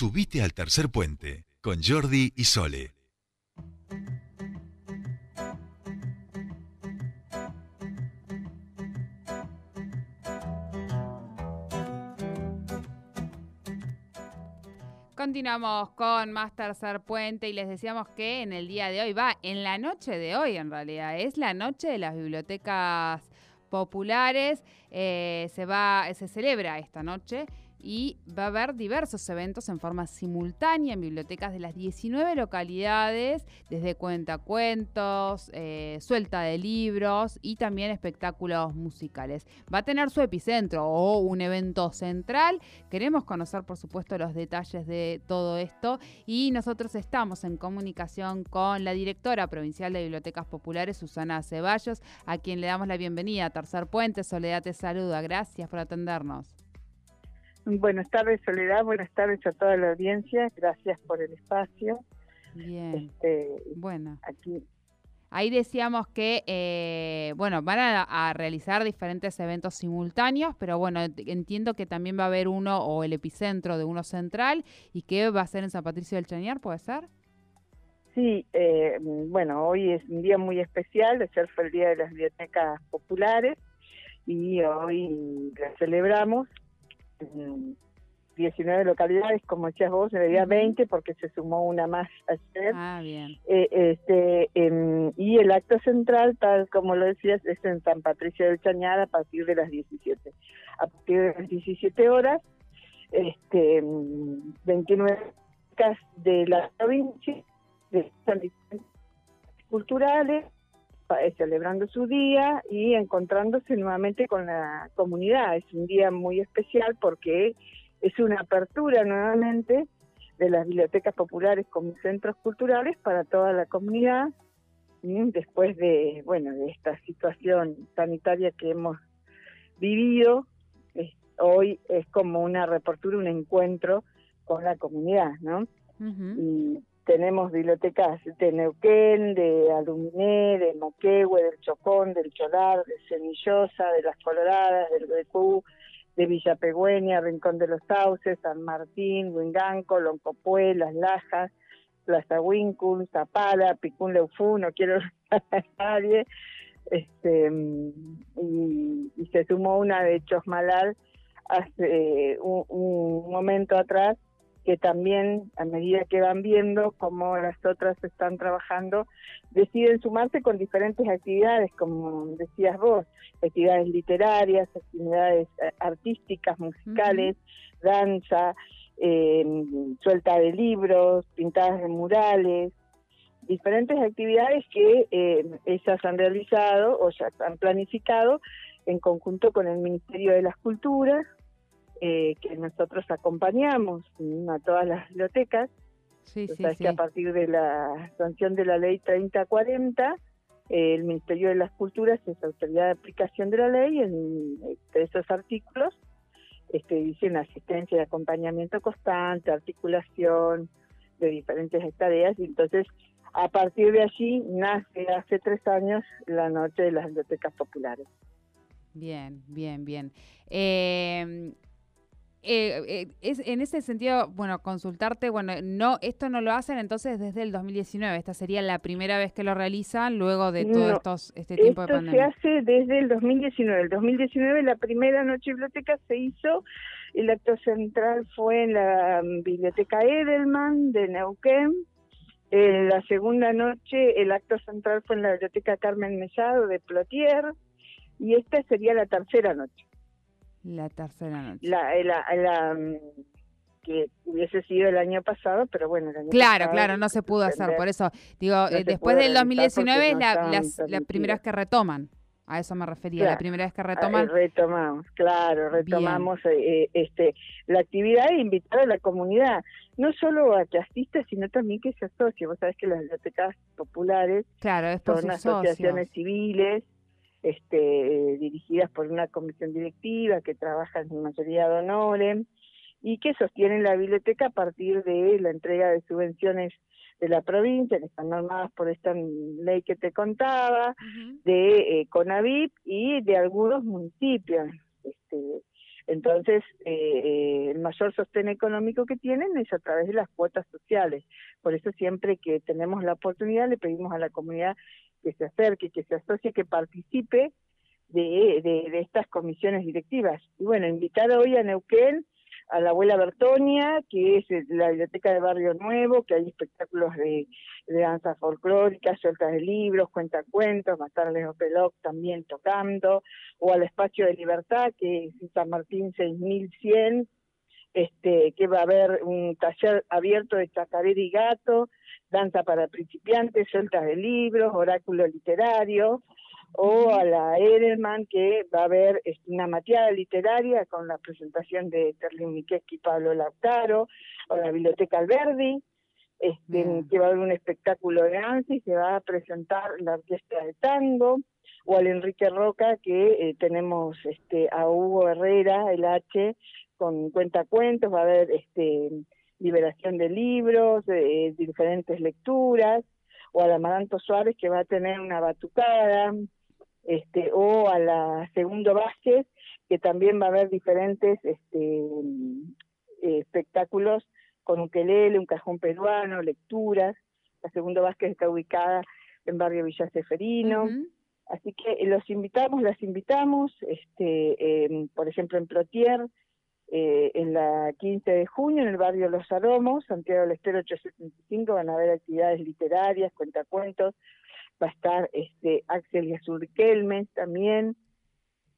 Subite al tercer puente con Jordi y Sole. Continuamos con más Tercer Puente y les decíamos que en el día de hoy, va, en la noche de hoy en realidad, es la noche de las bibliotecas populares, eh, se va, se celebra esta noche y va a haber diversos eventos en forma simultánea en bibliotecas de las 19 localidades, desde cuentacuentos, eh, suelta de libros y también espectáculos musicales. Va a tener su epicentro o un evento central. Queremos conocer, por supuesto, los detalles de todo esto y nosotros estamos en comunicación con la directora provincial de Bibliotecas Populares, Susana Ceballos, a quien le damos la bienvenida. Tercer Puente, Soledad te saluda. Gracias por atendernos. Buenas tardes, Soledad. Buenas tardes a toda la audiencia. Gracias por el espacio. Bien. Este, bueno. Aquí. Ahí decíamos que, eh, bueno, van a, realizar diferentes eventos simultáneos, pero bueno, entiendo que también va a haber uno o el epicentro de uno central y que va a ser en San Patricio del Chañar, ¿puede ser? Sí, eh, bueno, hoy es un día muy especial, de ser fue el Día de las Bibliotecas Populares y hoy la celebramos 19 localidades, como decías vos, debería 20 porque se sumó una más ayer. Ah, bien. Eh, este, em, y el acto central, tal como lo decías, es en San Patricio del Chañar a partir de las 17. A partir de las 17 horas, este, 29 de la provincia, de culturales, eh, celebrando su día y encontrándose nuevamente con la comunidad. Es un día muy especial porque es una apertura nuevamente de las bibliotecas populares como centros culturales para toda la comunidad después de bueno de esta situación sanitaria que hemos vivido hoy es como una reapertura un encuentro con la comunidad no y tenemos bibliotecas de Neuquén, de Aluminé, de Moquehue, del Chocón, del Cholar, de Semillosa, de Las Coloradas, del Becú, de Villapegüeña, Rincón de los Sauces, San Martín, Huinganco, Loncopué, Las Lajas, Plaza Wincul, Zapala, Picún Leufú, no quiero a nadie, este, y, se sumó una de Chosmalal hace un momento atrás, que también a medida que van viendo cómo las otras están trabajando, deciden sumarse con diferentes actividades, como decías vos, actividades literarias, actividades eh, artísticas, musicales, danza, em, suelta de libros, pintadas de murales, diferentes actividades que eh, ellas han realizado o ya han planificado en conjunto con el Ministerio de las Culturas, eh, que nosotros acompañamos a todas las bibliotecas. Sí, sí, que a partir de la sanción de la ley 3040, eh, el Ministerio de las Culturas es autoridad de aplicación de la ley en esos artículos este, dicen asistencia y acompañamiento constante, articulación de diferentes tareas y entonces a partir de allí nace hace tres años la Noche de las Bibliotecas Populares. Bien, bien, bien. Eh, eh, eh, es en ese sentido, bueno, consultarte, bueno, no, esto no lo hacen entonces desde el 2019, esta sería la primera vez que lo realizan luego de todo estos, este tiempo de pandemia. se hace desde el 2019, el 2019 la primera noche biblioteca se hizo, el acto central fue en la mm, biblioteca Edelman de Neuquén, la segunda noche el acto central fue en la biblioteca Carmen Mellado de Plotier, y esta sería la tercera noche. La tercera noche. La, la, mm, que hubiese sido el año pasado, pero bueno. claro, claro, no se pudo hacer, por eso digo, eh, después del 2019 es la, las, primera vez que retoman. A eso me refería, la primera vez que retoman. retomamos, claro, retomamos eh, este la actividad e invitar a la comunidad, no solo a que asista, sino también que se asocie. Vos sabés que las bibliotecas populares claro, son asociaciones civiles este, dirigidas por una comisión directiva que trabaja en mayoría de honores y que sostienen la biblioteca a partir de la entrega de subvenciones de la provincia, que están normadas por esta ley que te contaba, de eh, CONAVIP y de algunos municipios. Este, Entonces, eh, eh, el mayor sostén económico que tienen es a través de las cuotas sociales. Por eso siempre que tenemos la oportunidad le pedimos a la comunidad que se acerque, que se asocie, que participe de, de, de estas comisiones directivas. Y bueno, invitar hoy a Neuquén a la abuela Bertonia, que es la biblioteca de Barrio Nuevo, que hay espectáculos de, de danza folclórica, sueltas de libros, cuentacuentos, estar Leo Peloc también tocando, o al Espacio de Libertad, que es San Martín 6100, este, que va a haber un taller abierto de chacarera y gato, danza para principiantes, sueltas de libros, oráculo literario, o a la Edelman, que va a haber este, una mateada literaria con la presentación de Terlin Miqueschi y Pablo Lautaro, o la Biblioteca Alberdi, este, que va a haber un espectáculo de danza y se va a presentar la orquesta de tango, o al Enrique Roca, que eh, tenemos este, a Hugo Herrera, el H, con cuentacuentos, va a haber este, liberación de libros, eh, diferentes lecturas, o al Amaranto Suárez, que va a tener una batucada, este, o a la Segundo Vázquez, que también va a haber diferentes este, espectáculos con un quelele, un cajón peruano, lecturas. La Segundo Vázquez está ubicada en barrio Villa Seferino. Así que los invitamos, las invitamos, este, por ejemplo en Plotier, eh, en la 15 de junio en el barrio Los Aromos, Santiago del Estero 875, van a haber actividades literarias, cuentacuentos, va a estar este Axel y Azul Kelmes también,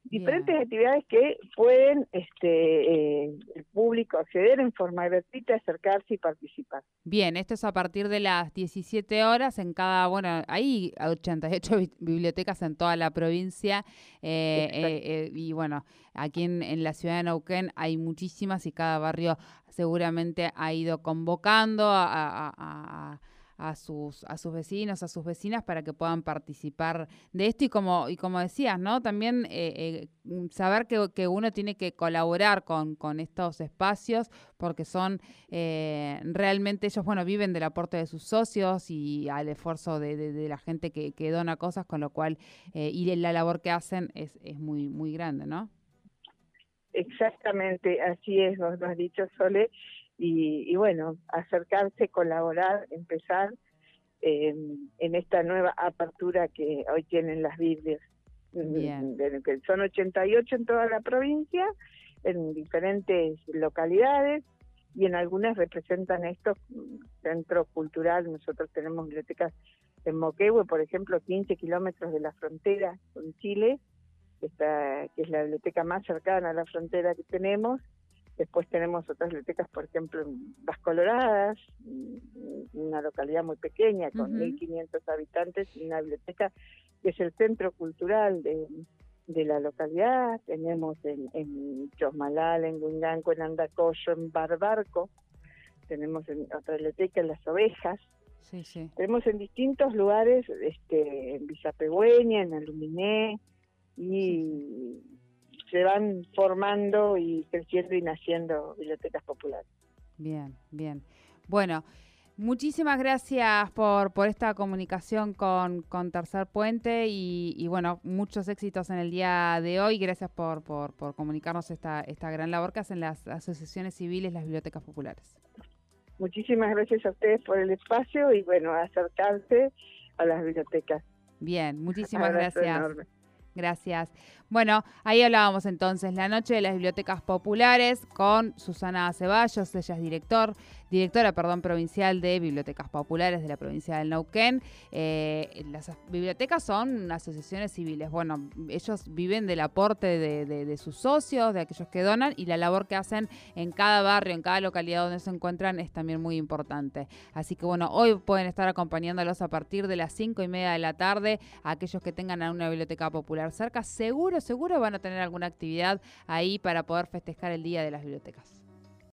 diferentes actividades que pueden este eh, el público acceder en forma gratuita, acercarse y participar. Bien, esto es a partir de las 17 horas en cada, bueno, hay 88 bibliotecas en toda la provincia eh, eh, y bueno, aquí en, la ciudad de Neuquén hay muchísimas y cada barrio seguramente ha ido convocando a a sus, a sus vecinos, a sus vecinas para que puedan participar de esto y como, y como decías, ¿no? También eh, eh, saber que, que, uno tiene que colaborar con, con estos espacios porque son eh, realmente ellos, bueno, viven del aporte de sus socios y al esfuerzo de, de, la gente que, que, dona cosas, con lo cual, y la labor que hacen es, es muy, muy grande, ¿no? Exactamente, así es, vos lo has dicho, Sole y, bueno, acercarse, colaborar, empezar eh, en esta nueva apertura que hoy tienen las Biblias. Bien. Que son 88 en toda la provincia, en diferentes localidades, y en algunas representan estos centros culturales. Nosotros tenemos bibliotecas en Moquehue, por ejemplo, 15 kilómetros de la frontera con Chile, esta, que es la biblioteca más cercana a la frontera que tenemos, Después tenemos otras bibliotecas, por ejemplo, en Las Coloradas, una localidad muy pequeña con 1.500 habitantes, y una biblioteca que es el centro cultural de, la localidad. Tenemos en, en Chosmalal, en Huinganco, en Andacoyo, en Barbarco. Tenemos en otra biblioteca en Las Ovejas. Tenemos en distintos lugares, este, en Villapegüeña, en Aluminé, y se van formando y creciendo y naciendo bibliotecas populares. Bien, bien. Bueno, muchísimas gracias por, por esta comunicación con, con Tercer Puente y, bueno, muchos éxitos en el día de hoy. Gracias por, por, por comunicarnos esta, esta gran labor que hacen las asociaciones civiles, las bibliotecas populares. Muchísimas gracias a ustedes por el espacio y bueno, acercarse a las bibliotecas. Bien, muchísimas gracias. Gracias. Bueno, ahí hablábamos entonces la noche de las bibliotecas populares con Susana Ceballos, ella es director, directora perdón, provincial de bibliotecas populares de la provincia del Neuquén. Eh, las bibliotecas son asociaciones civiles. Bueno, ellos viven del aporte de, sus socios, de aquellos que donan y la labor que hacen en cada barrio, en cada localidad donde se encuentran es también muy importante. Así que bueno, hoy pueden estar acompañándolos a partir de las cinco y media de la tarde a aquellos que tengan una biblioteca popular cerca. Seguro seguro van a tener alguna actividad ahí para poder festejar el Día de las Bibliotecas.